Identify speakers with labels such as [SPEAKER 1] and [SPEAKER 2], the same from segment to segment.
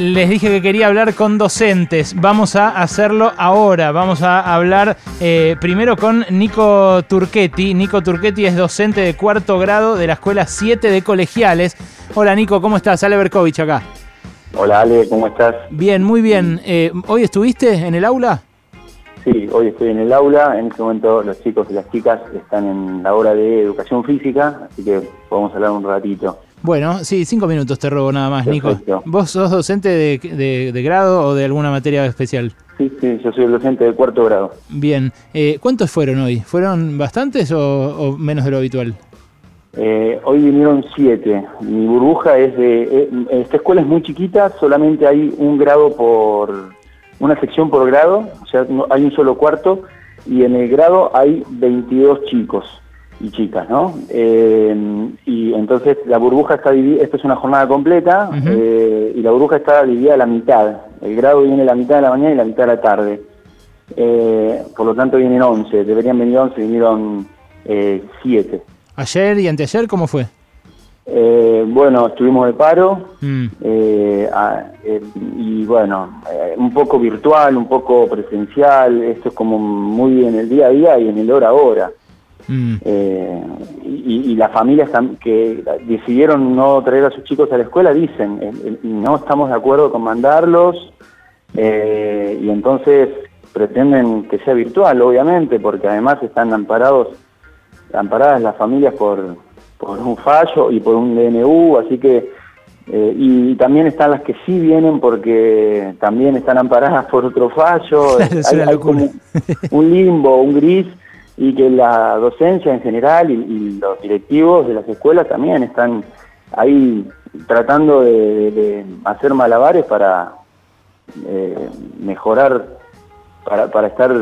[SPEAKER 1] Les dije que quería hablar con docentes. Vamos a hacerlo ahora. Vamos a hablar eh, primero con Nico Turchetti. Nico Turchetti es docente de cuarto grado de la Escuela 7 de Colegiales. Hola Nico, ¿cómo estás? Ale Berkovich acá.
[SPEAKER 2] Hola Ale, ¿cómo estás?
[SPEAKER 1] Bien, muy bien. Eh, ¿Hoy estuviste en el aula?
[SPEAKER 2] Sí, hoy estoy en el aula. En este momento los chicos y las chicas están en la hora de educación física, así que podemos hablar un ratito.
[SPEAKER 1] Bueno, sí, cinco minutos te robo nada más, Nico. ¿Vos sos docente de, grado o de alguna materia especial?
[SPEAKER 2] Sí, sí, yo soy el docente de cuarto grado.
[SPEAKER 1] Bien, eh, ¿cuántos fueron hoy? ¿Fueron bastantes o, menos de lo habitual?
[SPEAKER 2] Eh, hoy vinieron siete. Mi burbuja es de... Eh, esta escuela es muy chiquita, solamente hay un grado por... una sección por grado, o sea, hay un solo cuarto, y en el grado hay 22 chicos y chicas, ¿no? Eh, y entonces la burbuja está dividida, esta es una jornada completa, eh, y la burbuja está dividida a la mitad. El grado viene la mitad de la mañana y la mitad de la tarde. Eh, por lo tanto vienen 11, deberían venir 11, vinieron 7.
[SPEAKER 1] ¿Ayer y anteayer cómo fue?
[SPEAKER 2] bueno, estuvimos de paro mm. y bueno, un poco virtual, un poco presencial, esto es como muy en el día a día y en el hora a hora. Mm. Eh, y, las familias que decidieron no traer a sus chicos a la escuela dicen, eh, eh, no estamos de acuerdo con mandarlos, y entonces pretenden que sea virtual, obviamente, porque además están amparados, amparadas las familias por, por un fallo y por un DNU, así que, y también están las que sí vienen porque también están amparadas por otro fallo, hay como un limbo, un gris, y que la docencia en general y, los directivos de las escuelas también están ahí tratando de, hacer malabares para eh, mejorar, para, para estar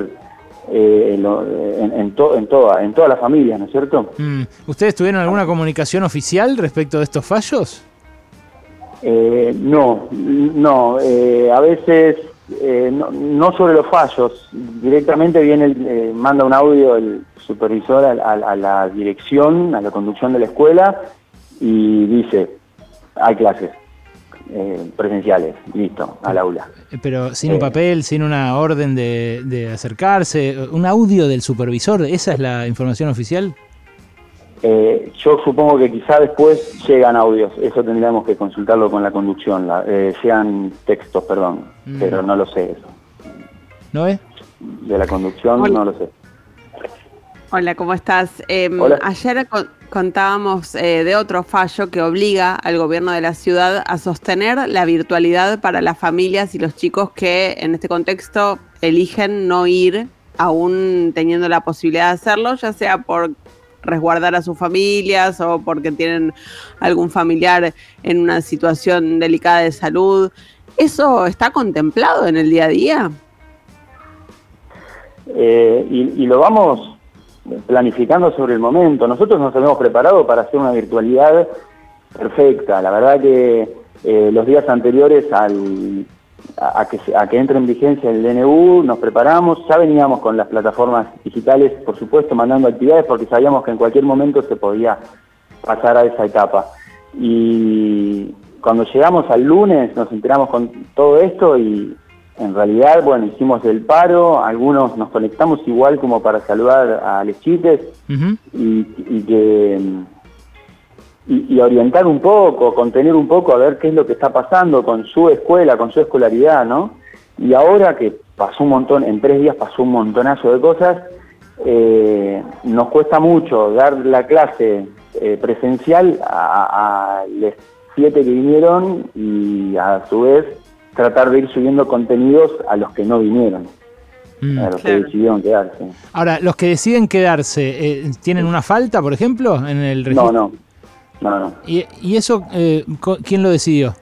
[SPEAKER 2] eh, en, en, toda, en todas las familias, ¿no es cierto?
[SPEAKER 1] Mm. ¿Ustedes tuvieron alguna comunicación oficial respecto de estos fallos?
[SPEAKER 2] Eh, no, no. a veces eh, no, sobre los fallos, directamente viene, eh, manda un audio el supervisor a, la dirección, a la conducción de la escuela y dice, hay clases eh, presenciales, listo, al aula.
[SPEAKER 1] Pero sin un papel, sin una orden de, de acercarse, un audio del supervisor, ¿esa es la información oficial?
[SPEAKER 2] Eh, yo supongo que quizá después llegan audios, eso tendríamos que consultarlo con la conducción, la, eh, sean textos, perdón, mm. pero no lo sé eso.
[SPEAKER 1] ¿No es?
[SPEAKER 2] De la conducción no lo sé.
[SPEAKER 3] Hola, ¿cómo estás? Em, ayer contábamos eh, de otro fallo que obliga al gobierno de la ciudad a sostener la virtualidad para las familias y los chicos que en este contexto eligen no ir aún teniendo la posibilidad de hacerlo, ya sea por resguardar a sus familias o porque tienen algún familiar en una situación delicada de salud. ¿Eso está contemplado en el día a día?
[SPEAKER 2] Eh, y, lo vamos planificando sobre el momento. Nosotros nos habíamos preparado para hacer una virtualidad perfecta. La verdad que eh, los días anteriores al, a, que, a que entre en vigencia el DNU, nos preparamos, ya veníamos con las plataformas digitales, por supuesto, mandando actividades porque sabíamos que en cualquier momento se podía pasar a esa etapa. Y cuando llegamos al lunes nos enteramos con todo esto y en realidad, bueno, hicimos el paro, algunos nos conectamos igual como para saludar a los chites y que y, orientar un poco, contener un poco a ver qué es lo que está pasando con su escuela, con su escolaridad, ¿no? Y ahora que pasó un montón, en tres días pasó un montonazo de cosas, eh, nos cuesta mucho dar la clase eh, presencial a, los siete que vinieron y a su vez tratar de ir subiendo contenidos a los que no vinieron. Mm. a los que decidieron quedarse.
[SPEAKER 1] Ahora, los que deciden quedarse, eh, ¿tienen una falta, por ejemplo, en el registro?
[SPEAKER 2] No, no, no, no.
[SPEAKER 1] ¿Y, y eso eh, quién lo decidió?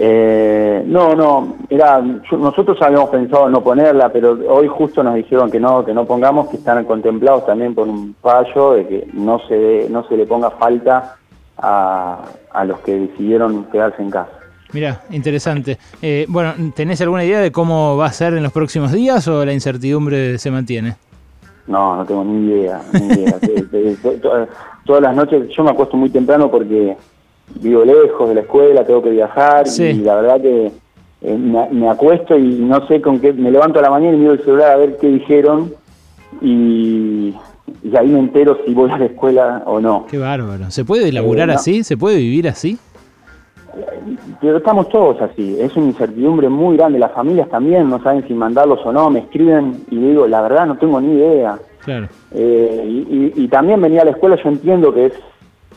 [SPEAKER 2] Eh, no, no, era, nosotros habíamos pensado no ponerla, pero hoy justo nos dijeron que no, que no pongamos, que están contemplados también por un fallo de que no se, no se le ponga falta a, a los que decidieron quedarse en casa.
[SPEAKER 1] Mira, interesante. Eh, bueno, ¿tenés alguna idea de cómo va a ser en los próximos días o la incertidumbre se mantiene?
[SPEAKER 2] No, no tengo ni idea. Ni idea. todas las noches, yo me acuesto muy temprano porque vivo lejos de la escuela, tengo que viajar y la verdad que me, acuesto y no sé con qué, me levanto a la mañana y miro el celular a ver qué dijeron y, ahí me entero si voy a la escuela o no.
[SPEAKER 1] Qué bárbaro. ¿Se puede elaborar así? ¿Se puede vivir así?
[SPEAKER 2] Pero estamos todos así, es una incertidumbre muy grande, las familias también no saben si mandarlos o no, me escriben y digo, la verdad no tengo ni idea.
[SPEAKER 1] Claro.
[SPEAKER 2] Eh, y, también venía a la escuela, yo entiendo que es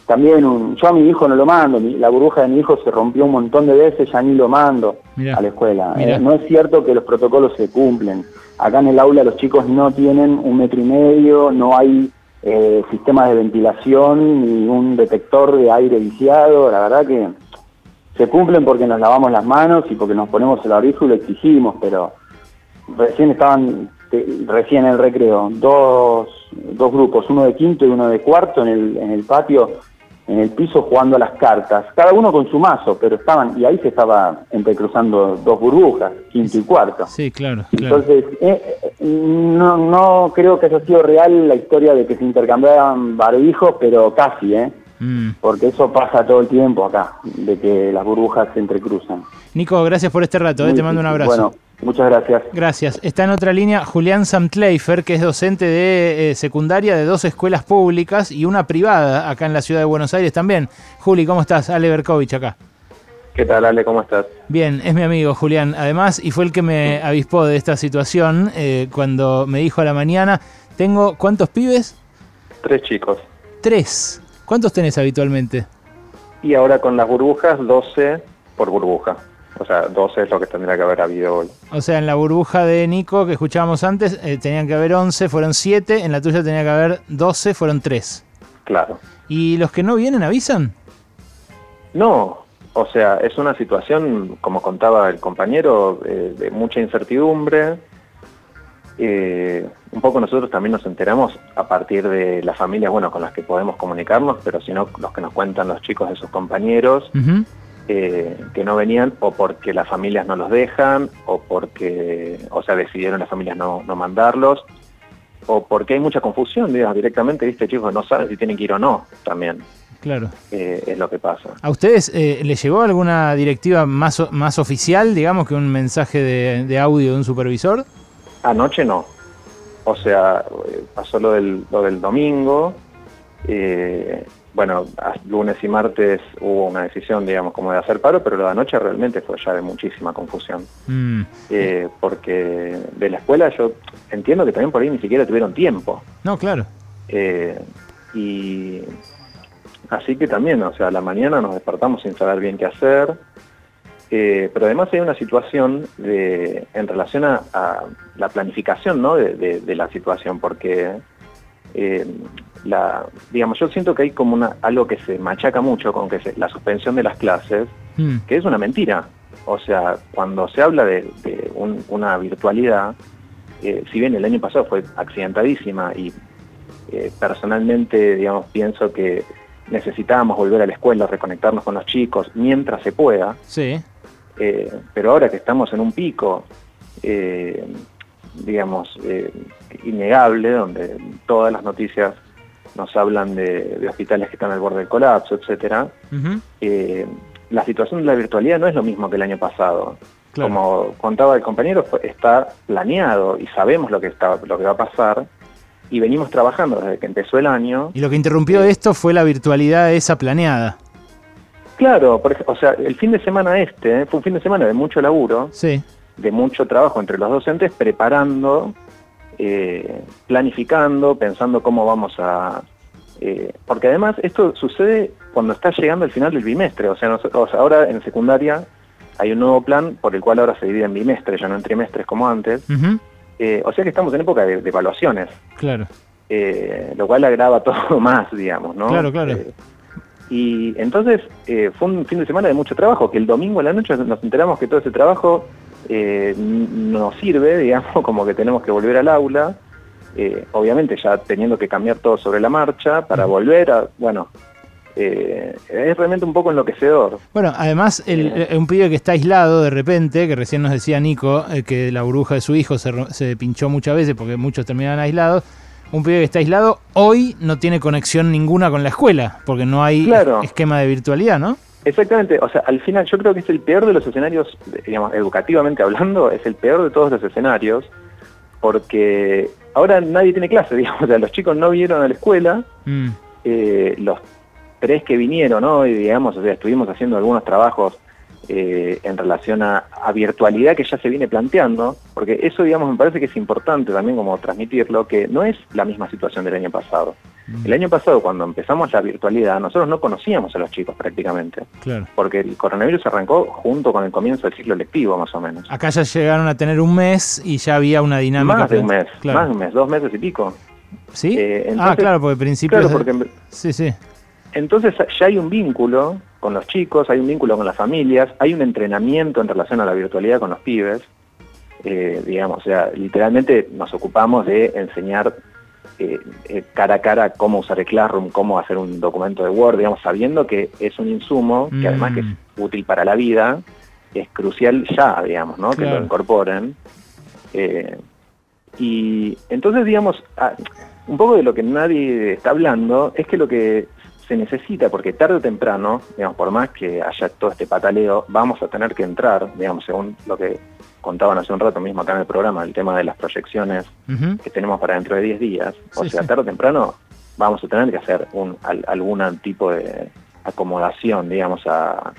[SPEAKER 2] también un, yo a mi hijo no lo mando, la burbuja de mi hijo se rompió un montón de veces, ya ni lo mando a la escuela. Eh, no es cierto que los protocolos se cumplen. Acá en el aula los chicos no tienen un metro y medio, no hay eh, sistemas de ventilación ni un detector de aire viciado, la verdad que se cumplen porque nos lavamos las manos y porque nos ponemos el abrigo y lo exigimos, pero recién estaban, recién en el recreo, dos, dos grupos, uno de quinto y uno de cuarto en el, en el patio, en el piso jugando a las cartas, cada uno con su mazo, pero estaban, y ahí se estaba entrecruzando dos burbujas, quinto y cuarto.
[SPEAKER 1] Sí, claro.
[SPEAKER 2] Entonces, eh, eh, no, no creo que haya sido real la historia de que se intercambiaban barbijos, pero casi, ¿eh? Mm. Porque eso pasa todo el tiempo acá, de que las burbujas se entrecruzan.
[SPEAKER 1] Nico, gracias por este rato, eh, te mando un abrazo.
[SPEAKER 2] Bueno, muchas gracias.
[SPEAKER 1] Gracias. Está en otra línea Julián Samtleifer, que es docente de eh, secundaria de dos escuelas públicas y una privada acá en la ciudad de Buenos Aires también. Juli, ¿cómo estás? Ale Berkovich acá.
[SPEAKER 4] ¿Qué tal, Ale? ¿Cómo estás?
[SPEAKER 1] Bien, es mi amigo Julián, además, y fue el que me avispó de esta situación eh, cuando me dijo a la mañana, tengo, ¿cuántos pibes?
[SPEAKER 4] Tres chicos.
[SPEAKER 1] Tres. ¿Cuántos tenés habitualmente?
[SPEAKER 4] Y ahora con las burbujas, 12 por burbuja. O sea, 12 es lo que tendría que haber habido hoy.
[SPEAKER 1] O sea, en la burbuja de Nico que escuchábamos antes, eh, tenían que haber 11, fueron 7. En la tuya tenía que haber 12, fueron 3.
[SPEAKER 4] Claro.
[SPEAKER 1] ¿Y los que no vienen avisan?
[SPEAKER 4] No, o sea, es una situación, como contaba el compañero, eh, de mucha incertidumbre, eh, un poco nosotros también nos enteramos a partir de las familias, bueno, con las que podemos comunicarnos, pero si no, los que nos cuentan los chicos de sus compañeros, eh, que no venían o porque las familias no los dejan, o porque, o sea, decidieron las familias no, mandarlos, o porque hay mucha confusión, digamos, directamente, viste, chicos, no saben si tienen que ir o no, también.
[SPEAKER 1] Claro.
[SPEAKER 4] Eh, es lo que pasa.
[SPEAKER 1] ¿A ustedes eh, les llegó alguna directiva más, más oficial, digamos, que un mensaje de, de audio de un supervisor?
[SPEAKER 4] Anoche no. O sea, eh, pasó lo del, lo del domingo. Eh, bueno, lunes y martes hubo una decisión, digamos, como de hacer paro, pero lo de anoche realmente fue ya de muchísima confusión. Mm. Eh, porque de la escuela yo entiendo que también por ahí ni siquiera tuvieron tiempo.
[SPEAKER 1] No, claro.
[SPEAKER 4] y así que también, o sea, a la mañana nos despertamos sin saber bien qué hacer. Eh, pero además hay una situación de, en relación a, la planificación ¿no? de, la situación, porque eh, la, digamos, yo siento que hay como una, algo que se machaca mucho con que la suspensión de las clases, hmm. que es una mentira. O sea, cuando se habla de, una virtualidad, eh, si bien el año pasado fue accidentadísima y personalmente, digamos, pienso que necesitábamos volver a la escuela, reconectarnos con los chicos mientras se pueda.
[SPEAKER 1] Sí.
[SPEAKER 4] Eh, pero ahora que estamos en un pico, eh, digamos, eh, innegable, donde todas las noticias nos hablan de, hospitales que están al borde del colapso, etcétera, la situación de la virtualidad no es lo mismo que el año pasado. Como contaba el compañero, está planeado y sabemos lo que, está, lo que va a pasar y venimos trabajando desde que empezó el año.
[SPEAKER 1] Y lo que interrumpió esto fue la virtualidad esa planeada.
[SPEAKER 4] Claro, o sea, el fin de semana este eh, fue un fin de semana de mucho laburo,
[SPEAKER 1] sí.
[SPEAKER 4] de mucho trabajo entre los docentes, preparando, eh, planificando, pensando cómo vamos a... Eh, porque además esto sucede cuando está llegando el final del bimestre, o sea, ahora en secundaria hay un nuevo plan por el cual ahora se divide en bimestre, ya no en trimestres como antes, o sea que estamos en época de, evaluaciones.
[SPEAKER 1] Claro.
[SPEAKER 4] lo cual agrava todo más, digamos, ¿no?
[SPEAKER 1] Claro, claro.
[SPEAKER 4] Y entonces eh, fue un fin de semana de mucho trabajo, que el domingo a la noche nos enteramos que todo ese trabajo eh, nos sirve, digamos, como que tenemos que volver al aula, eh, obviamente ya teniendo que cambiar todo sobre la marcha para volver a, bueno, es realmente un poco enloquecedor.
[SPEAKER 1] Bueno, además el, un pibe que está aislado de repente, que recién nos decía Nico, que la burbuja de su hijo se, se pinchó muchas veces porque muchos terminaban aislados, un pibe que está aislado hoy no tiene conexión ninguna con la escuela, porque no hay esquema de virtualidad, ¿no?
[SPEAKER 4] Exactamente, o sea, al final yo creo que es el peor de los escenarios, digamos, educativamente hablando, es el peor de todos los escenarios, porque ahora nadie tiene clase, digamos, o sea, los chicos no vinieron a la escuela, mm. eh, los tres que vinieron, ¿no? Y digamos, o sea, estuvimos haciendo algunos trabajos eh, en relación a, virtualidad que ya se viene planteando, porque eso, digamos, me parece que es importante también como transmitirlo, que no es la misma situación del año pasado. Mm. El año pasado, cuando empezamos la virtualidad, nosotros no conocíamos a los chicos prácticamente, porque el coronavirus arrancó junto con el comienzo del ciclo lectivo, más o menos.
[SPEAKER 1] Acá ya llegaron a tener un mes y ya había una dinámica.
[SPEAKER 4] Más de un mes, más de un mes, dos meses y pico.
[SPEAKER 1] ¿Sí? Eh, ah, claro, porque principio...
[SPEAKER 4] Claro, porque... Sí, sí. Entonces ya hay un vínculo con los chicos, hay un vínculo con las familias, hay un entrenamiento en relación a la virtualidad con los pibes. Eh, digamos, o sea, literalmente nos ocupamos de enseñar eh, eh, cara a cara cómo usar el Classroom, cómo hacer un documento de Word, digamos, sabiendo que es un insumo que además que es mm. útil para la vida, es crucial ya, digamos, ¿no? Que lo incorporen. y entonces, digamos, un poco de lo que nadie está hablando es que lo que se necesita, porque tarde o temprano, digamos, por más que haya todo este pataleo, vamos a tener que entrar, digamos, según lo que contaban hace un rato mismo acá en el programa, el tema de las proyecciones que tenemos para dentro de 10 días. O sea, tarde o temprano vamos a tener que hacer un, algún tipo de acomodación, digamos, a,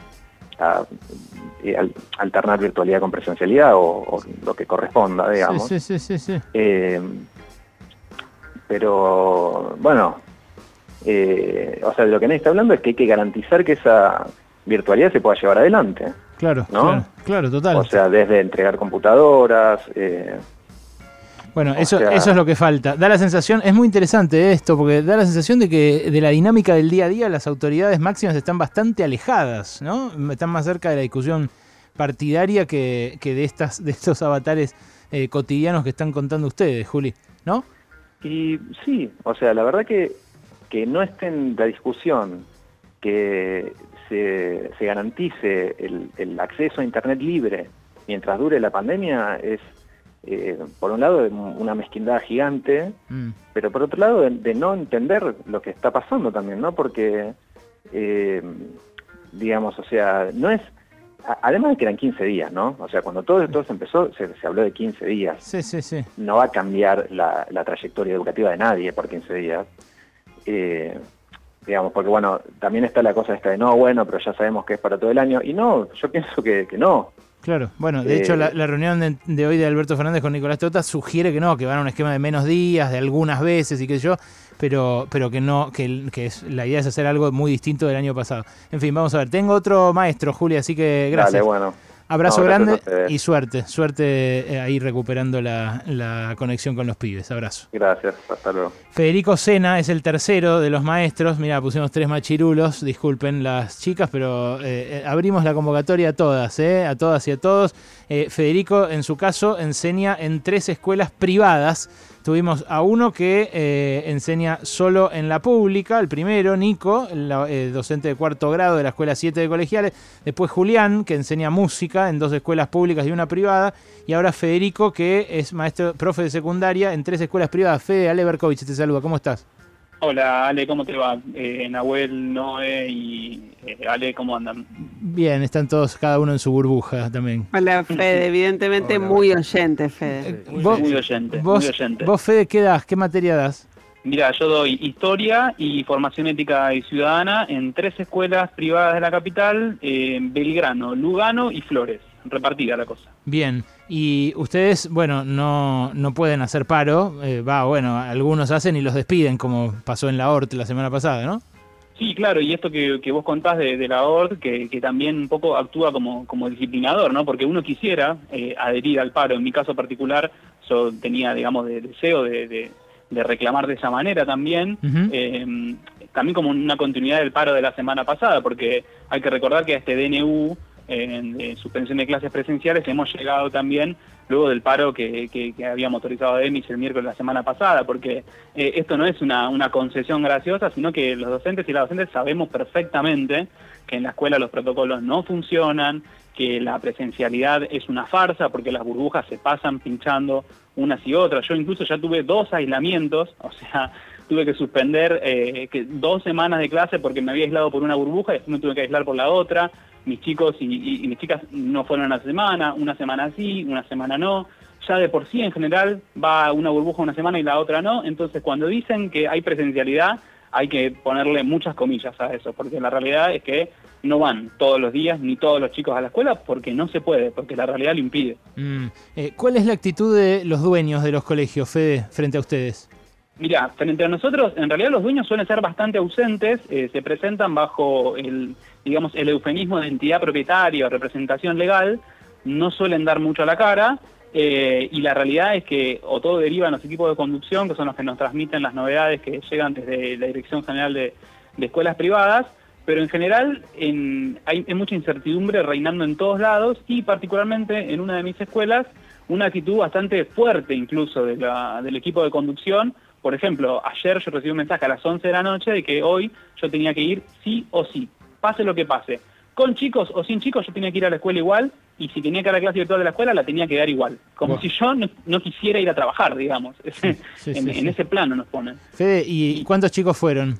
[SPEAKER 4] alternar virtualidad con presencialidad o, lo que corresponda, digamos.
[SPEAKER 1] Sí, sí, sí, sí.
[SPEAKER 4] Eh, pero, bueno, eh, o sea, de lo que nadie está hablando es que hay que garantizar que esa virtualidad se pueda llevar adelante.
[SPEAKER 1] Claro, ¿no? claro, total.
[SPEAKER 4] O sea, desde entregar computadoras. Eh,
[SPEAKER 1] bueno, eso, eso es lo que falta. Da la sensación, es muy interesante esto, porque da la sensación de que de la dinámica del día a día las autoridades máximas están bastante alejadas, ¿no? Están más cerca de la discusión partidaria que, de, estas, de estos avatares eh, cotidianos que están contando ustedes, Juli, ¿no?
[SPEAKER 4] Y sí, o sea, la verdad que que no esté en la discusión que se, garantice el, acceso a Internet libre mientras dure la pandemia es, eh, por un lado, una mezquindad gigante, mm. pero por otro lado, de, no entender lo que está pasando también, ¿no? Porque, eh, digamos, o sea, no es... Además de que eran 15 días, ¿no? O sea, cuando todo esto se empezó, se, habló de 15 días.
[SPEAKER 1] Sí, sí, sí.
[SPEAKER 4] No va a cambiar la, la trayectoria educativa de nadie por 15 días. Eh, digamos, porque bueno, también está la cosa esta de no, bueno, pero ya sabemos que es para todo el año, y no, yo pienso que, no.
[SPEAKER 1] Claro, bueno, de hecho la, eh, reunión de, hoy de Alberto Fernández con Nicolás Tota sugiere que no, que van a un esquema de menos días, de algunas veces y qué sé yo, pero, pero que no, que, que es, la idea es hacer algo muy distinto del año pasado. En fin, vamos a ver, tengo otro maestro, Julia, así que gracias.
[SPEAKER 4] Dale, bueno.
[SPEAKER 1] Abrazo grande y suerte, suerte eh, ahí recuperando la, conexión con los pibes. Abrazo.
[SPEAKER 4] Gracias, hasta luego.
[SPEAKER 1] Federico Sena es el tercero de los maestros. Mira, pusimos tres machirulos, disculpen las chicas, pero eh, eh, abrimos la convocatoria a todas, a todas y a todos. Federico, en su caso, enseña en tres escuelas privadas Tuvimos a uno que eh, enseña solo en la pública, el primero, Nico, el, eh, docente de cuarto grado de la Escuela 7 de Colegiales. Después Julián, que enseña música en dos escuelas públicas y una privada. Y ahora Federico, que es maestro, profe de secundaria en tres escuelas privadas. Fede Ale Berkovich te saluda, ¿cómo estás?
[SPEAKER 5] Hola Ale, ¿cómo te va? Eh, Nahuel, Noé y eh, Ale, ¿cómo andan?
[SPEAKER 1] Bien, están todos, cada uno en su burbuja también.
[SPEAKER 3] Hola Fede, evidentemente muy oyente Fede.
[SPEAKER 5] Eh, muy, oyente,
[SPEAKER 1] vos,
[SPEAKER 5] muy oyente.
[SPEAKER 1] ¿Vos Fede qué das? ¿Qué materia das?
[SPEAKER 5] Mira, yo doy historia y formación ética y ciudadana en tres escuelas privadas de la capital, Belgrano, Lugano y Flores. Repartida la cosa.
[SPEAKER 1] Bien, y ustedes, bueno, no, no pueden hacer paro, eh, va, bueno, algunos hacen y los despiden, como pasó en la ORT la semana pasada, ¿no?
[SPEAKER 5] Sí, claro, y esto que, vos contás de, la ORT, que, también un poco actúa como, como disciplinador, ¿no? Porque uno quisiera eh, adherir al paro. En mi caso particular, yo tenía, digamos, de, deseo de, reclamar de esa manera también. Eh, también como una continuidad del paro de la semana pasada, porque hay que recordar que a este DNU en, suspensión de clases presenciales hemos llegado también luego del paro que, que, había motorizado EMIS el miércoles de la semana pasada, porque eh, esto no es una, una concesión graciosa, sino que los docentes y las docentes sabemos perfectamente que en la escuela los protocolos no funcionan, que la presencialidad es una farsa porque las burbujas se pasan pinchando unas y otras. Yo incluso ya tuve dos aislamientos, o sea, tuve que suspender eh, que dos semanas de clase porque me había aislado por una burbuja y después me tuve que aislar por la otra. Mis chicos y, mis chicas no fueron una semana, una semana sí, una semana no. Ya de por sí en general va una burbuja una semana y la otra no. Entonces cuando dicen que hay presencialidad hay que ponerle muchas comillas a eso, porque la realidad es que no van todos los días ni todos los chicos a la escuela porque no se puede, porque la realidad lo impide.
[SPEAKER 1] Mm. Eh, ¿Cuál es la actitud de los dueños de los colegios, Fede, frente a ustedes?
[SPEAKER 5] Mira, frente a nosotros, en realidad los dueños suelen ser bastante ausentes, eh, se presentan bajo el, digamos, el eufemismo de entidad propietaria o representación legal, no suelen dar mucho a la cara, eh, y la realidad es que o todo deriva en los equipos de conducción, que son los que nos transmiten las novedades que llegan desde la Dirección General de, Escuelas Privadas, pero en general hay, mucha incertidumbre reinando en todos lados y particularmente en una de mis escuelas una actitud bastante fuerte incluso del equipo de conducción. Por ejemplo, ayer yo recibí un mensaje a las 11 de la noche de que hoy yo tenía que ir sí o sí, pase lo que pase. Con chicos o sin chicos yo tenía que ir a la escuela igual y si tenía que dar la clase virtual de la escuela la tenía que dar igual. Como si yo no, quisiera ir a trabajar, digamos. en, ese plano nos ponen.
[SPEAKER 1] Fede, ¿y cuántos chicos fueron?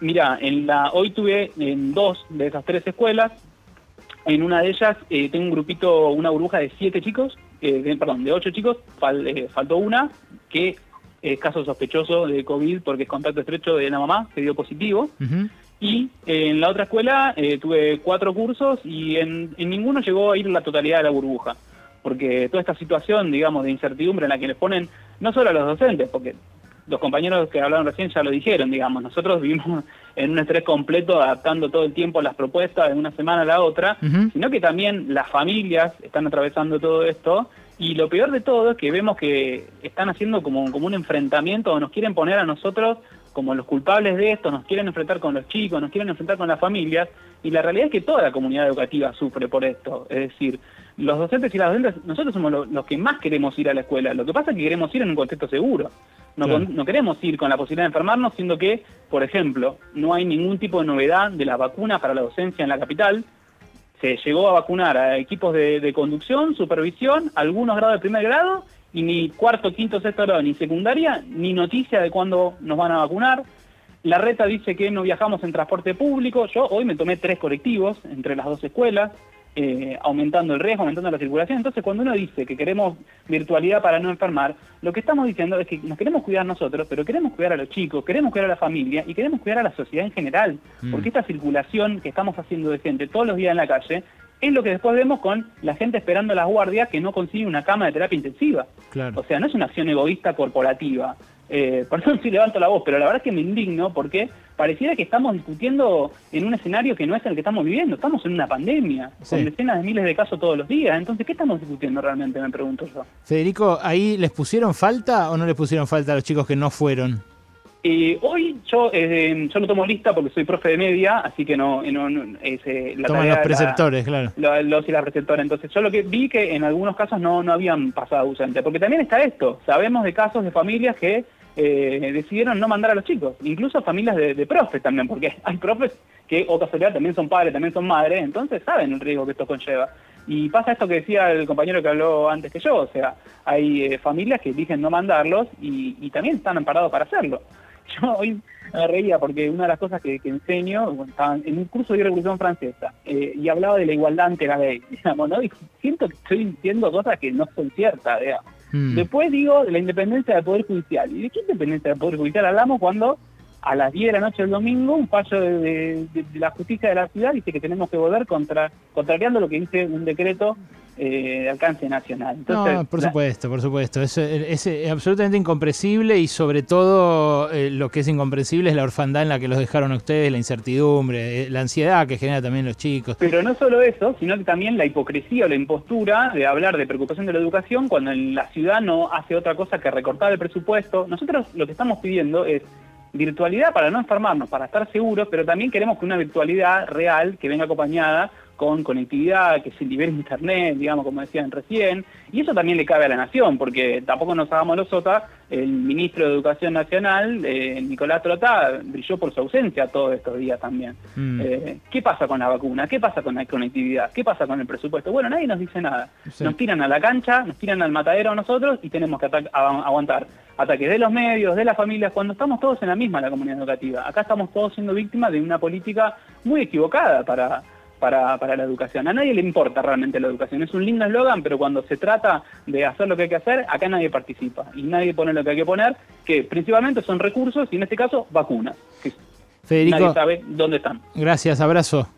[SPEAKER 5] Mira, en la, hoy tuve en dos de esas tres escuelas. En una de ellas eh, tengo un grupito, una burbuja de siete chicos, eh, perdón, de ocho chicos. Eh, faltó una que es caso sospechoso de COVID porque es contacto estrecho de la mamá, que dio positivo. Y en la otra escuela tuve cuatro cursos y en, en, ninguno llegó a ir la totalidad de la burbuja. Porque toda esta situación, digamos, de incertidumbre en la que les ponen no solo a los docentes, porque los compañeros que hablaron recién ya lo dijeron, digamos, nosotros vivimos en un estrés completo adaptando todo el tiempo las propuestas de una semana a la otra, sino que también las familias están atravesando todo esto y lo peor de todo es que vemos que están haciendo como, como un enfrentamiento o nos quieren poner a nosotros como los culpables de esto, nos quieren enfrentar con los chicos, nos quieren enfrentar con las familias, y la realidad es que toda la comunidad educativa sufre por esto. Es decir, los docentes y las docentes, nosotros somos los que más queremos ir a la escuela. Lo que pasa es que queremos ir en un contexto seguro. No, queremos ir con la posibilidad de enfermarnos, siendo que, por ejemplo, no hay ningún tipo de novedad de la vacuna para la docencia en la capital. Se llegó a vacunar a equipos de, conducción, supervisión, algunos grados de primer grado, y ni cuarto, quinto, sexto grado, ni secundaria, ni noticia de cuándo nos van a vacunar. La reta dice que no viajamos en transporte público. Yo hoy me tomé tres colectivos entre las dos escuelas. Eh, aumentando el riesgo, aumentando la circulación. Entonces, cuando uno dice que queremos virtualidad para no enfermar, lo que estamos diciendo es que nos queremos cuidar nosotros, pero queremos cuidar a los chicos, queremos cuidar a la familia y queremos cuidar a la sociedad en general. Mm. Porque esta circulación que estamos haciendo de gente todos los días en la calle es lo que después vemos con la gente esperando las guardias que no consigue una cama de terapia intensiva. O sea, no es una acción egoísta corporativa. Eh, por eso sí levanto la voz, pero la verdad es que me indigno porque pareciera que estamos discutiendo en un escenario que no es el que estamos viviendo. Estamos en una pandemia, con decenas de miles de casos todos los días. Entonces, ¿qué estamos discutiendo realmente? Me pregunto yo.
[SPEAKER 1] Federico, ¿ahí les pusieron falta o no les pusieron falta a los chicos que no fueron?
[SPEAKER 5] Eh, hoy yo, eh, yo no tomo lista porque soy profe de media, así que no... no,
[SPEAKER 1] eh, la Toman los preceptores, claro.
[SPEAKER 5] Los y las preceptoras. Entonces yo lo que vi que en algunos casos no, no habían pasado ausente, porque también está esto. Sabemos de casos de familias que eh, decidieron no mandar a los chicos, incluso familias de, profes también, porque hay profes que, o casualidad, también son padres, también son madres, entonces saben el riesgo que esto conlleva. Y pasa esto que decía el compañero que habló antes que yo, o sea, hay eh, familias que eligen no mandarlos y, también están amparados para hacerlo. Yo hoy me reía porque una de las cosas que, enseño, en un curso de Revolución Francesa, eh, y hablaba de la igualdad ante la ley, digamos, ¿no? Y siento que estoy diciendo cosas que no son ciertas, digamos. Mm. Después digo de la independencia del Poder Judicial. ¿Y de qué independencia del Poder Judicial hablamos cuando a las 10 de la noche del domingo un fallo de, la justicia de la ciudad dice que tenemos que volver contra, contrariando lo que dice un decreto eh, de alcance nacional.
[SPEAKER 1] no, por supuesto, por supuesto. Es, es, absolutamente incomprensible y sobre todo eh, lo que es incomprensible es la orfandad en la que los dejaron a ustedes, la incertidumbre, eh, la ansiedad que genera también los chicos.
[SPEAKER 5] Pero no solo eso, sino que también la hipocresía o la impostura de hablar de preocupación de la educación cuando en la ciudad no hace otra cosa que recortar el presupuesto. Nosotros lo que estamos pidiendo es virtualidad para no enfermarnos, para estar seguros, pero también queremos que una virtualidad real que venga acompañada con conectividad, que se libere internet, digamos, como decían recién, y eso también le cabe a la nación, porque tampoco nos hagamos los sotas, el ministro de Educación Nacional, eh, Nicolás Trotá, brilló por su ausencia todos estos días también. Mm. Eh, ¿Qué pasa con la vacuna? ¿Qué pasa con la conectividad? ¿Qué pasa con el presupuesto? Bueno, nadie nos dice nada. Nos tiran a la cancha, nos tiran al matadero a nosotros y tenemos que aguantar ataques de los medios, de las familias, cuando estamos todos en la misma la comunidad educativa. Acá estamos todos siendo víctimas de una política muy equivocada para, para, para, la educación. A nadie le importa realmente la educación. Es un lindo eslogan, pero cuando se trata de hacer lo que hay que hacer, acá nadie participa. Y nadie pone lo que hay que poner, que principalmente son recursos y en este caso vacunas.
[SPEAKER 1] Federico,
[SPEAKER 5] nadie sabe dónde están.
[SPEAKER 1] Gracias, abrazo.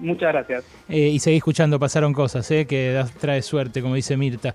[SPEAKER 5] Muchas gracias.
[SPEAKER 1] Eh, y seguí escuchando, pasaron cosas, eh, que trae suerte, como dice Mirta.